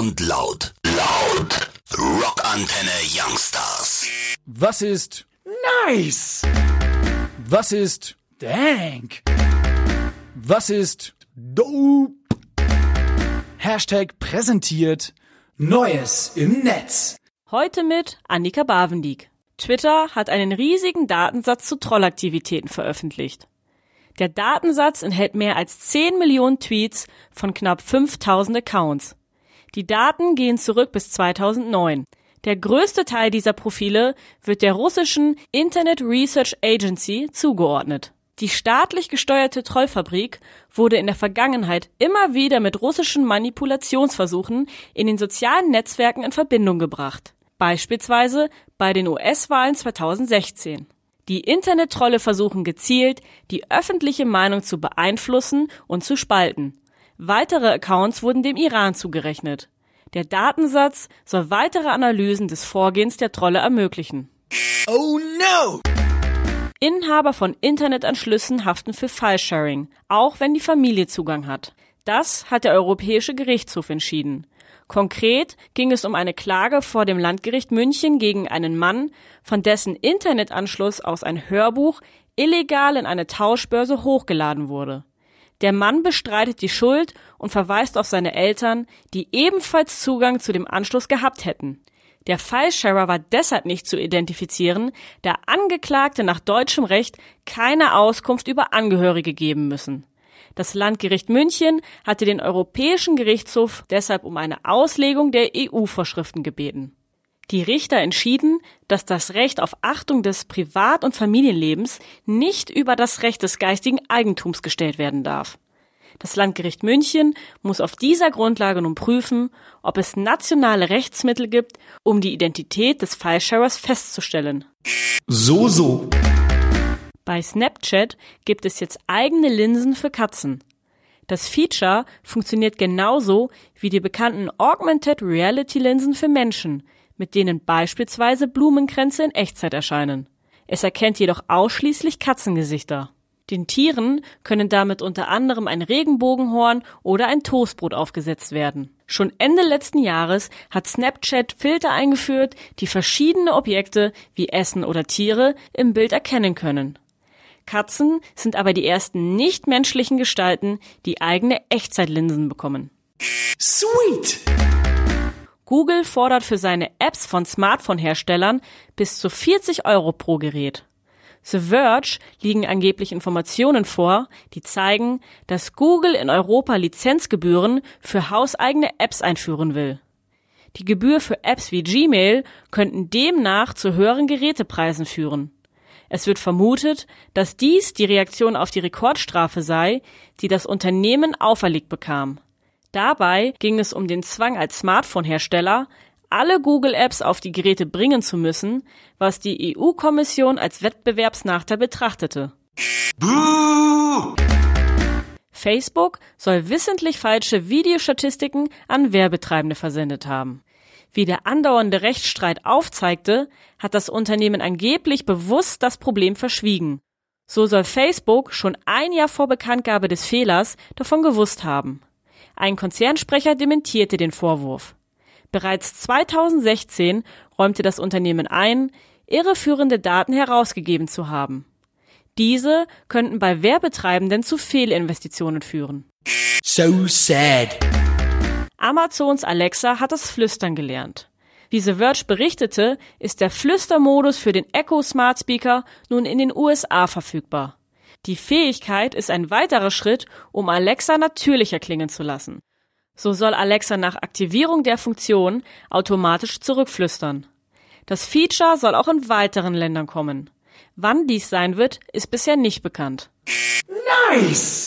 und laut. Laut. Rockantenne Youngstars. Was ist nice? Was ist dank? Was ist dope? Hashtag präsentiert Neues im Netz. Heute mit Annika Bavendieck. Twitter hat einen riesigen Datensatz zu Trollaktivitäten veröffentlicht. Der Datensatz enthält mehr als 10 Millionen Tweets von knapp 5000 Accounts. Die Daten gehen zurück bis 2009. Der größte Teil dieser Profile wird der russischen Internet Research Agency zugeordnet. Die staatlich gesteuerte Trollfabrik wurde in der Vergangenheit immer wieder mit russischen Manipulationsversuchen in den sozialen Netzwerken in Verbindung gebracht. Beispielsweise bei den US-Wahlen 2016. Die Internet-Trolle versuchen gezielt, die öffentliche Meinung zu beeinflussen und zu spalten. Weitere Accounts wurden dem Iran zugerechnet. Der Datensatz soll weitere Analysen des Vorgehens der Trolle ermöglichen. Oh no! Inhaber von Internetanschlüssen haften für File-Sharing, auch wenn die Familie Zugang hat. Das hat der Europäische Gerichtshof entschieden. Konkret ging es um eine Klage vor dem Landgericht München gegen einen Mann, von dessen Internetanschluss aus ein Hörbuch illegal in eine Tauschbörse hochgeladen wurde. Der Mann bestreitet die Schuld und verweist auf seine Eltern, die ebenfalls Zugang zu dem Anschluss gehabt hätten. Der Filesharer war deshalb nicht zu identifizieren, da Angeklagte nach deutschem Recht keine Auskunft über Angehörige geben müssen. Das Landgericht München hatte den Europäischen Gerichtshof deshalb um eine Auslegung der EU-Vorschriften gebeten. Die Richter entschieden, dass das Recht auf Achtung des Privat- und Familienlebens nicht über das Recht des geistigen Eigentums gestellt werden darf. Das Landgericht München muss auf dieser Grundlage nun prüfen, ob es nationale Rechtsmittel gibt, um die Identität des Filesharers festzustellen. So, so. Bei Snapchat gibt es jetzt eigene Linsen für Katzen. Das Feature funktioniert genauso wie die bekannten Augmented Reality Linsen für Menschen, mit denen beispielsweise Blumenkränze in Echtzeit erscheinen. Es erkennt jedoch ausschließlich Katzengesichter. Den Tieren können damit unter anderem ein Regenbogenhorn oder ein Toastbrot aufgesetzt werden. Schon Ende letzten Jahres hat Snapchat Filter eingeführt, die verschiedene Objekte wie Essen oder Tiere im Bild erkennen können. Katzen sind aber die ersten nichtmenschlichen Gestalten, die eigene Echtzeitlinsen bekommen. Sweet! Google fordert für seine Apps von Smartphone-Herstellern bis zu 40 Euro pro Gerät. The Verge liegen angeblich Informationen vor, die zeigen, dass Google in Europa Lizenzgebühren für hauseigene Apps einführen will. Die Gebühr für Apps wie Gmail könnten demnach zu höheren Gerätepreisen führen. Es wird vermutet, dass dies die Reaktion auf die Rekordstrafe sei, die das Unternehmen auferlegt bekam. Dabei ging es um den Zwang als Smartphone-Hersteller, alle Google-Apps auf die Geräte bringen zu müssen, was die EU-Kommission als Wettbewerbsnachteil betrachtete. Buh! Facebook soll wissentlich falsche Videostatistiken an Werbetreibende versendet haben. Wie der andauernde Rechtsstreit aufzeigte, hat das Unternehmen angeblich bewusst das Problem verschwiegen. So soll Facebook schon ein Jahr vor Bekanntgabe des Fehlers davon gewusst haben. Ein Konzernsprecher dementierte den Vorwurf. Bereits 2016 räumte das Unternehmen ein, irreführende Daten herausgegeben zu haben. Diese könnten bei Werbetreibenden zu Fehlinvestitionen führen. So sad. Amazons Alexa hat das Flüstern gelernt. Wie The Verge berichtete, ist der Flüstermodus für den Echo Smart Speaker nun in den USA verfügbar. Die Fähigkeit ist ein weiterer Schritt, um Alexa natürlicher klingen zu lassen. So soll Alexa nach Aktivierung der Funktion automatisch zurückflüstern. Das Feature soll auch in weiteren Ländern kommen. Wann dies sein wird, ist bisher nicht bekannt. Nice!